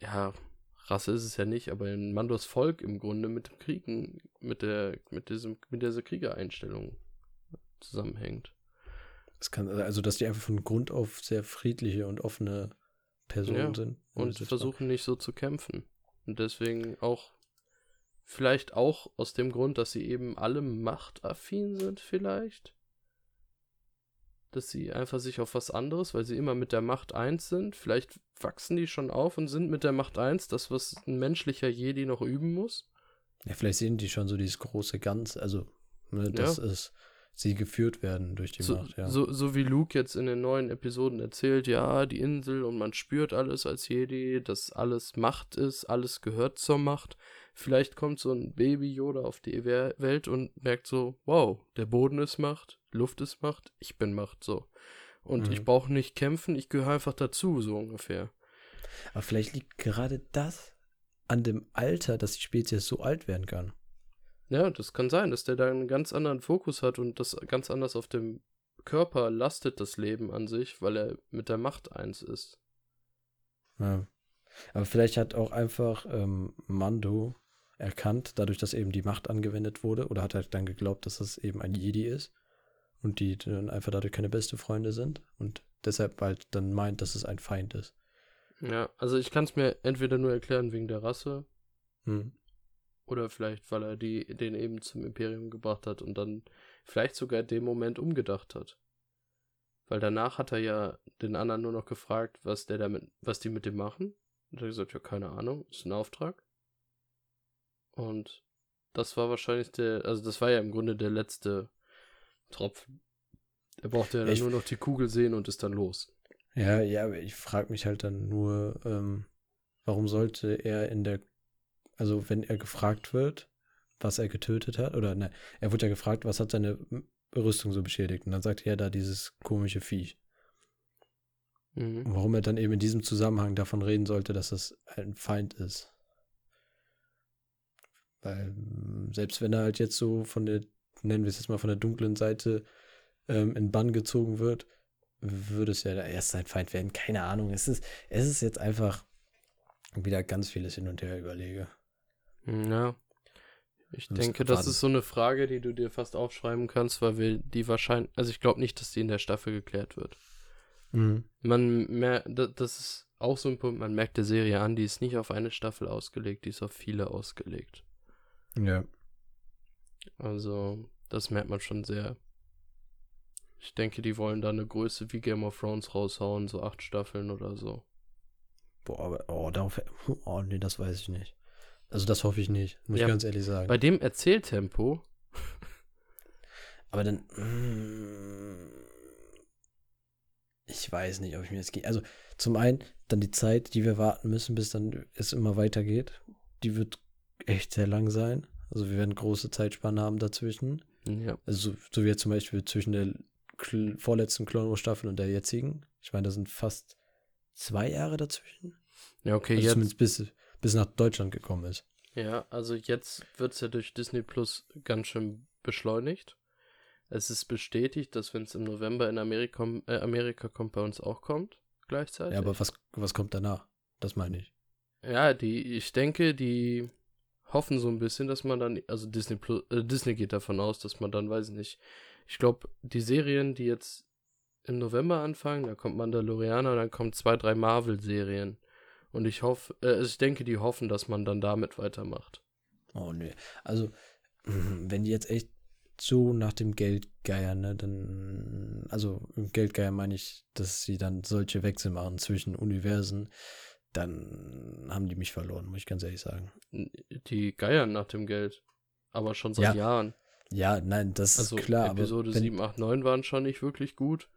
ja, Rasse ist es ja nicht, aber in Mandos Volk im Grunde mit dem Kriegen, mit der, mit diesem, mit dieser Kriegereinstellung zusammenhängt. Es kann, also, dass die einfach von Grund auf sehr friedliche und offene Personen ja, sind. Und versuchen nicht so zu kämpfen. Und deswegen auch Vielleicht auch aus dem Grund, dass sie eben alle machtaffin sind, vielleicht. Dass sie einfach sich auf was anderes, weil sie immer mit der Macht eins sind. Vielleicht wachsen die schon auf und sind mit der Macht eins, das, was ein menschlicher Jedi noch üben muss. Ja, vielleicht sehen die schon so dieses große Ganz, also, ne, dass Ja. es sie geführt werden durch die So, Macht, ja. so, so wie Luke jetzt in den neuen Episoden erzählt, ja, die Insel und man spürt alles als Jedi, dass alles Macht ist, alles gehört zur Macht. Vielleicht kommt so ein Baby Yoda auf die We- Welt und merkt so, wow, der Boden ist Macht, Luft ist Macht, ich bin Macht, so. Und Mhm. ich brauche nicht kämpfen, ich gehöre einfach dazu, so ungefähr. Aber vielleicht liegt gerade das an dem Alter, dass die Spezies so alt werden kann. Ja, das kann sein, dass der da einen ganz anderen Fokus hat und das ganz anders auf dem Körper lastet das Leben an sich, weil er mit der Macht eins ist. Ja. Aber vielleicht hat auch einfach ähm, Mando erkannt, dadurch, dass eben die Macht angewendet wurde, oder hat er dann geglaubt, dass das eben ein Jedi ist und die dann einfach dadurch keine beste Freunde sind und deshalb halt dann meint, dass es ein Feind ist. Ja, also ich kann es mir entweder nur erklären wegen der Rasse Hm. oder vielleicht, weil er die, den eben zum Imperium gebracht hat und dann vielleicht sogar in dem Moment umgedacht hat. Weil danach hat er ja den anderen nur noch gefragt, was der damit, was die mit dem machen. Und er hat gesagt, ja, keine Ahnung, ist ein Auftrag. Und das war wahrscheinlich der, also das war ja im Grunde der letzte Tropfen. Er brauchte ja, dann ich- nur noch die Kugel sehen und ist dann los. Ja, ja, aber ich frage mich halt dann nur, ähm, warum sollte er in der, also wenn er gefragt wird, was er getötet hat, oder ne, er wurde ja gefragt, was hat seine Rüstung so beschädigt, und dann sagt er da dieses komische Viech. Mhm. Warum er dann eben in diesem Zusammenhang davon reden sollte, dass das ein Feind ist. Weil, mm, selbst wenn er halt jetzt so von der, nennen wir es jetzt mal von der dunklen Seite ähm, in Bann gezogen wird, würde es ja erst sein Feind werden. Keine Ahnung. Es ist, es ist jetzt einfach wieder ganz vieles hin und her überlege. Ja. Ich denke, das ist so eine Frage, die du dir fast aufschreiben kannst, weil wir die wahrscheinlich, also ich glaube nicht, dass die in der Staffel geklärt wird. Man merkt, das ist auch so ein Punkt, man merkt der Serie an, die ist nicht auf eine Staffel ausgelegt, die ist auf viele ausgelegt. Ja. Also, das merkt man schon sehr. Ich denke, die wollen da eine Größe wie Game of Thrones raushauen, so acht Staffeln oder so. Boah, aber, oh, darauf, oh, nee, das weiß ich nicht. Also, das hoffe ich nicht, muss Ja, ich ganz ehrlich sagen. Bei dem Erzähltempo, Aber dann. mm, Ich weiß nicht, ob ich mir das geht. Also, zum einen, dann die Zeit, die wir warten müssen, bis dann es immer weitergeht. Die wird echt sehr lang sein. Also, wir werden große Zeitspannen haben dazwischen. ja, Also, so, wie jetzt zum Beispiel zwischen der vorletzten Clone Wars Staffel und der jetzigen. Ich meine, da sind fast zwei Jahre dazwischen. ja, okay, Also jetzt, zumindest bis, bis nach Deutschland gekommen ist. Ja, also jetzt wird es ja durch Disney Plus ganz schön beschleunigt. Es ist bestätigt, dass wenn es im November in Amerika, äh, Amerika kommt, bei uns auch kommt, gleichzeitig. Ja, aber was, was kommt danach? Das meine ich. Ja, die, ich denke, die hoffen so ein bisschen, dass man dann, also Disney Plus, äh, Disney geht davon aus, dass man dann, weiß ich nicht, ich glaube, die Serien, die jetzt im November anfangen, da kommt Mandalorianer dann kommen zwei, drei Marvel-Serien. Und ich hoffe, äh, also ich denke, die hoffen, dass man dann damit weitermacht. Oh nee. Also, wenn die jetzt echt so nach dem Geld geiern, ne, dann, also Geldgeier meine ich, dass sie dann solche Wechsel machen zwischen Universen, dann haben die mich verloren, muss ich ganz ehrlich sagen. Die geiern nach dem Geld. Aber schon seit Ja, Jahren. Ja, nein, das Also ist klar, Episode aber wenn, 7, 8, 9 waren schon nicht wirklich gut.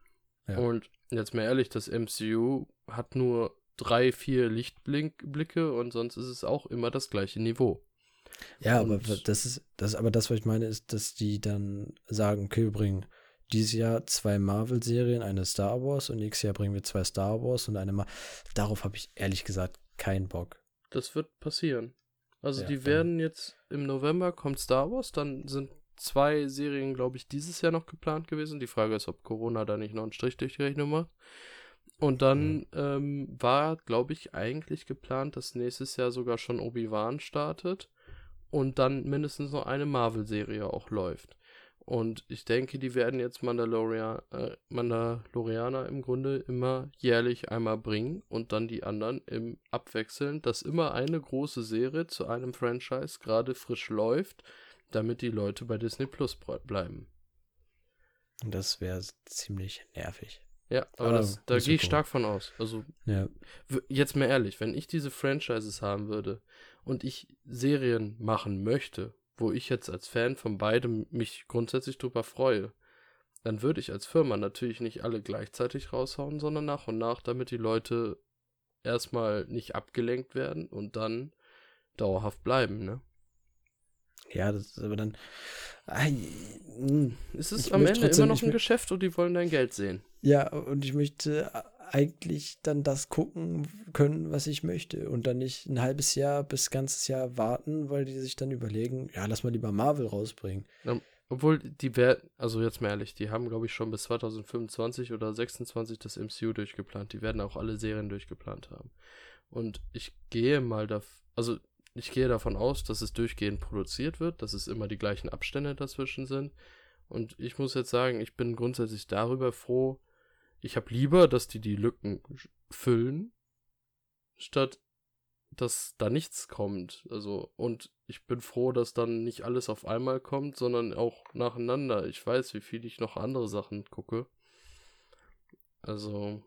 Ja. Und jetzt mal ehrlich, das MCU hat nur drei, vier Lichtblicke und sonst ist es auch immer das gleiche Niveau. ja, aber und- das ist, das, aber das, was ich meine, ist, dass die dann sagen, okay, wir bringen dieses Jahr zwei Marvel-Serien, eine Star Wars und nächstes Jahr bringen wir zwei Star Wars und eine Mar Darauf habe ich ehrlich gesagt keinen Bock. Das wird passieren. Also Ja, die werden jetzt im November kommt Star Wars, dann sind zwei Serien, glaube ich, dieses Jahr noch geplant gewesen. Die Frage ist, ob Corona da nicht noch einen Strich durch die Rechnung macht. Und dann ähm, war, glaube ich, eigentlich geplant, dass nächstes Jahr sogar schon Obi-Wan startet und dann mindestens noch eine Marvel-Serie auch läuft. Und ich denke, die werden jetzt Mandalorian, äh, Mandalorianer im Grunde immer jährlich einmal bringen und dann die anderen im Abwechseln, dass immer eine große Serie zu einem Franchise gerade frisch läuft, damit die Leute bei Disney Plus bleiben. Das wäre ziemlich nervig. Ja, aber, aber das, da gehe ich stark von aus. Also, ja. jetzt mal ehrlich, wenn ich diese Franchises haben würde und ich Serien machen möchte, wo ich jetzt als Fan von beidem mich grundsätzlich drüber freue, dann würde ich als Firma natürlich nicht alle gleichzeitig raushauen, sondern nach und nach, damit die Leute erstmal nicht abgelenkt werden und dann dauerhaft bleiben, ne? Ja, das ist aber dann. es ist am Ende immer noch ein Geschäft und die wollen dein Geld sehen. Ja, und ich möchte eigentlich dann das gucken können, was ich möchte. Und dann nicht ein halbes Jahr bis ganzes Jahr warten, weil die sich dann überlegen, ja, lass mal lieber Marvel rausbringen. Ja, obwohl, die werden, also jetzt mal ehrlich, die haben, glaube ich, schon bis 2025 oder 26 das MCU durchgeplant. Die werden auch alle Serien durchgeplant haben. Und ich gehe mal da, also ich gehe davon aus, dass es durchgehend produziert wird, dass es immer die gleichen Abstände dazwischen sind. Und ich muss jetzt sagen, ich bin grundsätzlich darüber froh. Ich habe lieber, dass die die Lücken füllen, statt dass da nichts kommt. Also, und ich bin froh, dass dann nicht alles auf einmal kommt, sondern auch nacheinander. Ich weiß, wie viel ich noch andere Sachen gucke. Also,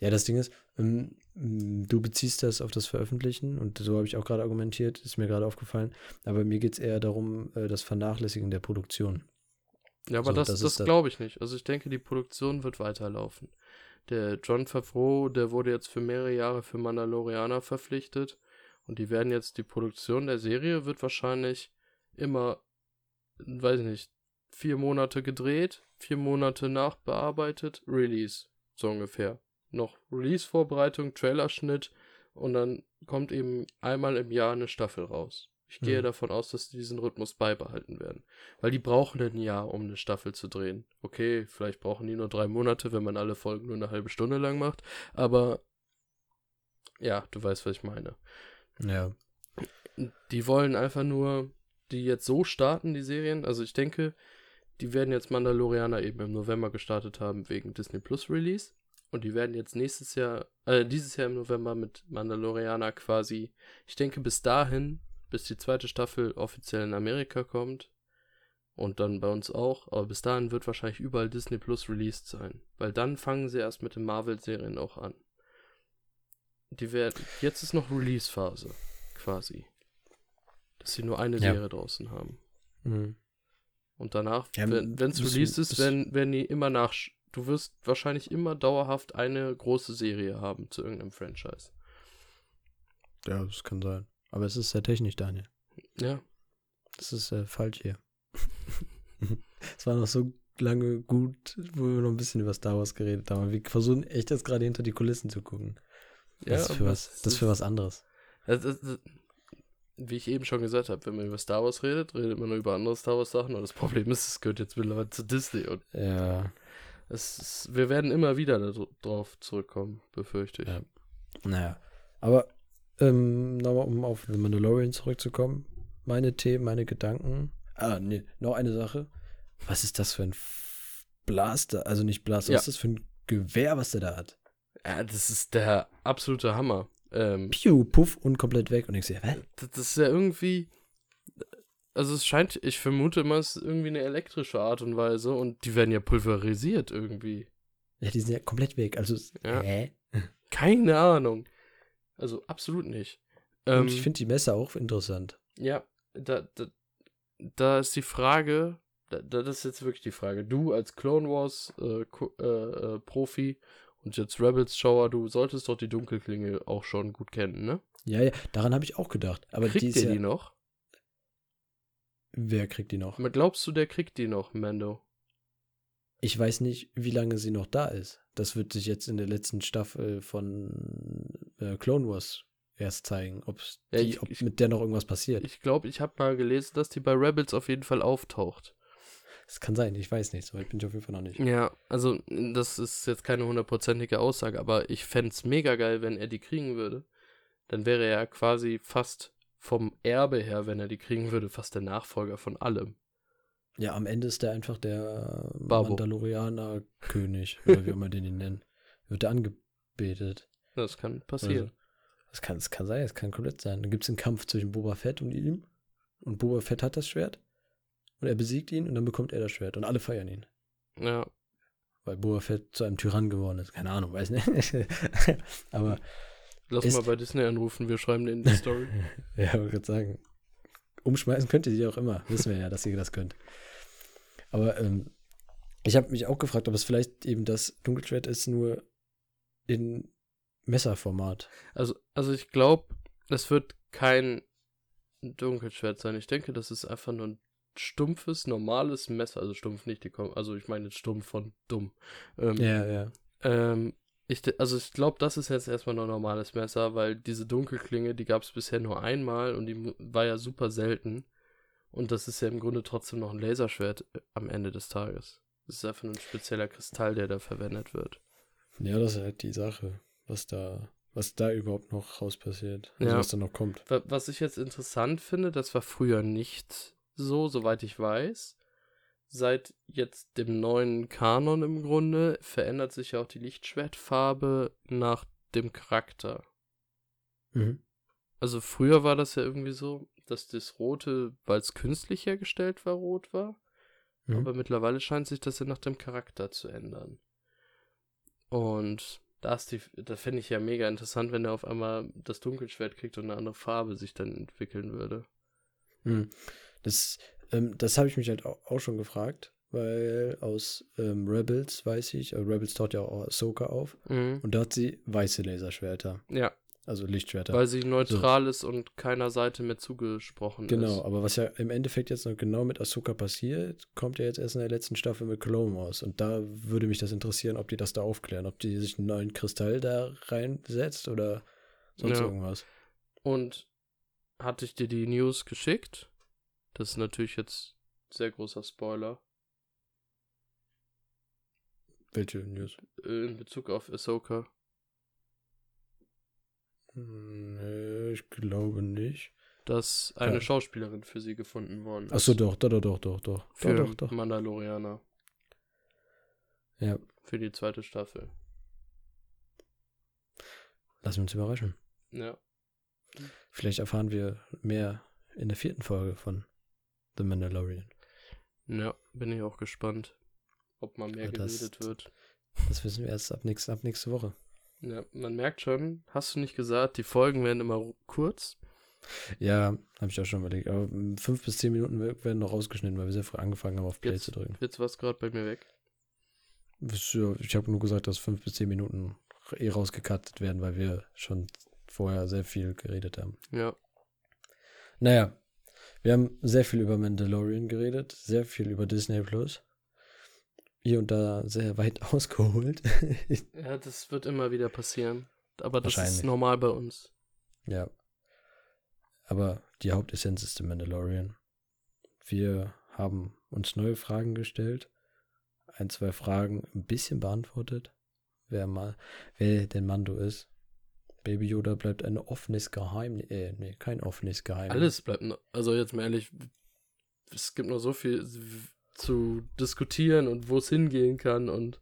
ja, das Ding ist, ähm, du beziehst das auf das Veröffentlichen und so habe ich auch gerade argumentiert, ist mir gerade aufgefallen. Aber mir geht es eher darum, äh, das Vernachlässigen der Produktion. Ja, aber so, das, das, das glaube ich nicht. Also ich denke, die Produktion wird weiterlaufen. Der John Favreau, der wurde jetzt für mehrere Jahre für Mandalorianer verpflichtet und die werden jetzt, die Produktion der Serie wird wahrscheinlich immer, weiß ich nicht, vier Monate gedreht, vier Monate nachbearbeitet, Release, so ungefähr noch Release-Vorbereitung, Trailerschnitt und dann kommt eben einmal im Jahr eine Staffel raus. Ich gehe mhm. davon aus, dass die diesen Rhythmus beibehalten werden. Weil die brauchen ein Jahr, um eine Staffel zu drehen. Okay, vielleicht brauchen die nur drei Monate, wenn man alle Folgen nur eine halbe Stunde lang macht. Aber ja, du weißt, was ich meine. Ja. Die wollen einfach nur die jetzt so starten, die Serien. Also ich denke, die werden jetzt Mandalorianer eben im November gestartet haben wegen Disney Plus Release. Und die werden jetzt nächstes Jahr, äh, dieses Jahr im November mit Mandalorianer quasi, ich denke bis dahin, bis die zweite Staffel offiziell in Amerika kommt und dann bei uns auch, aber bis dahin wird wahrscheinlich überall Disney Plus released sein, weil dann fangen sie erst mit den Marvel-Serien auch an. Die werden, jetzt ist noch Release-Phase, quasi. Dass sie nur eine ja. Serie draußen haben. Mhm. Und danach, ja, wenn es released ist, werden, werden die immer nach, du wirst wahrscheinlich immer dauerhaft eine große Serie haben zu irgendeinem Franchise. Ja, das kann sein. Aber es ist sehr technisch, Daniel. Ja. Das ist äh, falsch hier. es war noch so lange gut, wo wir noch ein bisschen über Star Wars geredet haben. Wir versuchen echt jetzt gerade hinter die Kulissen zu gucken. Ja, das ist für was, das ist für was anderes. Das, das, das, wie ich eben schon gesagt habe, wenn man über Star Wars redet, redet man nur über andere Star Wars Sachen. Und das Problem ist, es gehört jetzt mittlerweile zu Disney. Und ja. Es, wir werden immer wieder darauf zurückkommen, befürchte ich. Ja. Naja, aber ähm, nochmal, um auf The Mandalorian zurückzukommen. Meine Themen, meine Gedanken. Ah, nee, noch eine Sache. Was ist das für ein Blaster? Also nicht Blaster, ja. was ist das für ein Gewehr, was der da hat? Ja, das ist der absolute Hammer. Ähm, Piu, puff und komplett weg. Und ich sehe, hä? Das ist ja irgendwie also es scheint, ich vermute immer, es ist irgendwie eine elektrische Art und Weise und die werden ja pulverisiert irgendwie. Ja, die sind ja komplett weg. Also, ja. hä? Keine Ahnung. Also absolut nicht. Ähm, ich finde die Messe auch interessant. Ja, da, da, da ist die Frage, da, das ist jetzt wirklich die Frage. Du als Clone Wars äh, äh, äh, Profi und jetzt Rebels-Schauer, du solltest doch die Dunkelklinge auch schon gut kennen, ne? Ja, ja, daran habe ich auch gedacht. Aber Kriegt die ihr ja, die noch? Wer kriegt die noch? Glaubst du, der kriegt die noch, Mando? Ich weiß nicht, wie lange sie noch da ist. Das wird sich jetzt in der letzten Staffel von äh, Clone Wars erst zeigen, ja, die, ob ich, mit der noch irgendwas passiert. Ich glaube, ich habe mal gelesen, dass die bei Rebels auf jeden Fall auftaucht. Das kann sein, ich weiß nicht, soweit bin ich auf jeden Fall noch nicht. Ja, also das ist jetzt keine hundertprozentige Aussage, aber ich fände es mega geil, wenn er die kriegen würde. Dann wäre er quasi fast vom Erbe her, wenn er die kriegen würde, fast der Nachfolger von allem. Ja, am Ende ist der einfach der. Mandalorianer-König, oder wie immer den ihn nennen. Wird er angebetet. Das kann passieren. Also, das kann, das kann sein, das kann komplett sein. Dann gibt es einen Kampf zwischen Boba Fett und ihm. Und Boba Fett hat das Schwert. Und er besiegt ihn und dann bekommt er das Schwert. Und alle feiern ihn. Ja, Weil Boba Fett zu einem Tyrann geworden ist. Keine Ahnung, weiß nicht. Aber lass mal bei Disney anrufen, wir schreiben denen die Story. Ja, ich wollte gerade sagen, umschmeißen könnt ihr sie auch immer. Wissen wir ja, dass ihr das könnt. Aber ähm, ich habe mich auch gefragt, ob es vielleicht eben das Dunkelschwert ist, nur in Messerformat. Also, also ich glaube, es wird kein Dunkelschwert sein. Ich denke, das ist einfach nur ein stumpfes, normales Messer. Also stumpf nicht, die kommen, also ich meine stumpf von dumm. Ähm, Ja, ja. ähm, ich, also ich glaube, das ist jetzt erstmal nur ein normales Messer, weil diese Dunkelklinge, die gab es bisher nur einmal und die war ja super selten. Und das ist ja im Grunde trotzdem noch ein Laserschwert äh, am Ende des Tages. Das ist einfach nur ein spezieller Kristall, der da verwendet wird. Ja, das ist halt die Sache, was da, was da überhaupt noch raus passiert. Also Ja. was da noch kommt. Wa- Was ich jetzt interessant finde, das war früher nicht so, soweit ich weiß. Seit jetzt dem neuen Kanon im Grunde verändert sich ja auch die Lichtschwertfarbe nach dem Charakter. Mhm. Also früher war das ja irgendwie so, dass das Rote, weil es künstlich hergestellt war, rot war. Mhm. Aber mittlerweile scheint sich das ja nach dem Charakter zu ändern. Und da ist die, da fände ich ja mega interessant, wenn er auf einmal das Dunkelschwert kriegt und eine andere Farbe sich dann entwickeln würde. Mhm. Das, ähm, das habe ich mich halt auch, auch schon gefragt, weil aus ähm, Rebels weiß ich, äh, Rebels taucht ja auch Ahsoka auf Mhm. und da hat sie weiße Laserschwerter, Ja, also Lichtschwerter. weil sie neutral ist und keiner Seite mehr zugesprochen Genau, ist. aber was ja im Endeffekt jetzt noch genau mit Ahsoka passiert, kommt ja jetzt erst in der letzten Staffel mit Clone Wars. Und da würde mich das interessieren, ob die das da aufklären, ob die sich einen neuen Kristall da reinsetzt oder sonst Ja. irgendwas. Und hatte ich dir die News geschickt? Das ist natürlich jetzt sehr großer Spoiler Welche News? äh, in Bezug auf Ahsoka. Nee, ich glaube nicht. dass eine Ja. Schauspielerin für sie gefunden worden ist. Achso, doch, doch, doch, doch, doch, doch. Für Doch, doch, doch. Mandalorianer. Ja, Für die zweite Staffel. lassen wir uns überraschen. Ja. Vielleicht erfahren wir mehr in der vierten Folge von The Mandalorian. Ja, bin ich auch gespannt, ob mal mehr das- geredet wird. Das wissen wir erst ab, nächst, ab nächste Woche. Ja, man merkt schon, hast du nicht gesagt, die Folgen werden immer kurz. Ja, habe ich auch schon überlegt. Aber fünf bis zehn Minuten we- werden noch rausgeschnitten, weil wir sehr früh angefangen haben, auf Play Jetzt- zu drücken. Jetzt war es gerade bei mir weg. Ich habe nur gesagt, dass fünf bis zehn Minuten eh rausgekattet werden, weil wir schon vorher sehr viel geredet haben. Ja, Naja, wir haben sehr viel über Mandalorian geredet, sehr viel über Disney Plus. Hier und da sehr weit ausgeholt. ja, das wird immer wieder passieren. Aber das ist normal bei uns. ja. Aber die Hauptessenz ist der Mandalorian. Wir haben uns neue Fragen gestellt. Ein, zwei Fragen ein bisschen beantwortet. Wer mal, wer denn Mando ist. Baby Yoda bleibt ein offenes Geheimnis. Äh, nee, kein offenes Geheimnis. Alles bleibt, also jetzt mal ehrlich, es gibt noch so viel zu diskutieren und wo es hingehen kann und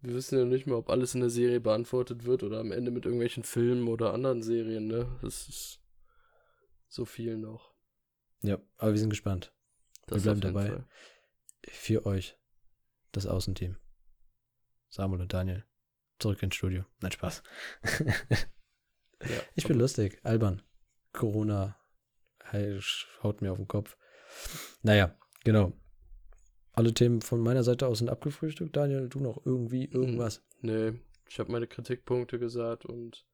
wir wissen ja nicht mehr, ob alles in der Serie beantwortet wird oder am Ende mit irgendwelchen Filmen oder anderen Serien, ne? Das ist so viel noch. Ja, aber wir sind gespannt. Das bleiben auf jeden dabei. Fall. Für euch, das Außenteam. Samuel und Daniel. Zurück ins Studio. Nein, Spaß. Ja, ich bin lustig, albern. Corona haut mir auf den Kopf. Naja, genau. Alle Themen von meiner Seite aus sind abgefrühstückt. Daniel, du noch irgendwie irgendwas? Nee, ich habe meine Kritikpunkte gesagt und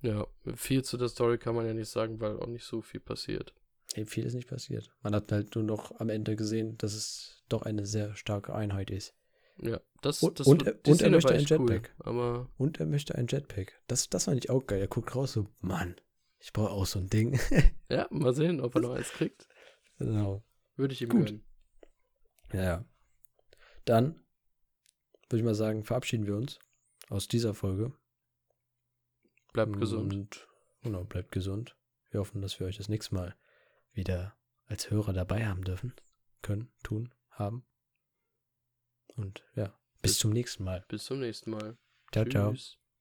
ja, viel zu der Story kann man ja nicht sagen, weil auch nicht so viel passiert. Hey, viel ist nicht passiert. Man hat halt nur noch am Ende gesehen, dass es doch eine sehr starke Einheit ist. Ja, das, Und- das und- und er möchte ein echt cool, Jetpack. aber Und er möchte ein Jetpack. Das, das fand ich auch geil. Er guckt raus so, Mann, ich brauche auch so ein Ding. ja, mal sehen, ob er noch eins kriegt. genau. Würde ich ihm Gut. gönnen. Ja, ja. Dann würde ich mal sagen, verabschieden wir uns aus dieser Folge. Bleibt gesund. Und genau, bleibt gesund. Wir hoffen, dass wir euch das nächste Mal wieder als Hörer dabei haben dürfen. können, tun, haben. Und ja, bis zum nächsten Mal. Bis zum nächsten Mal. Ciao, ciao. Tschüss.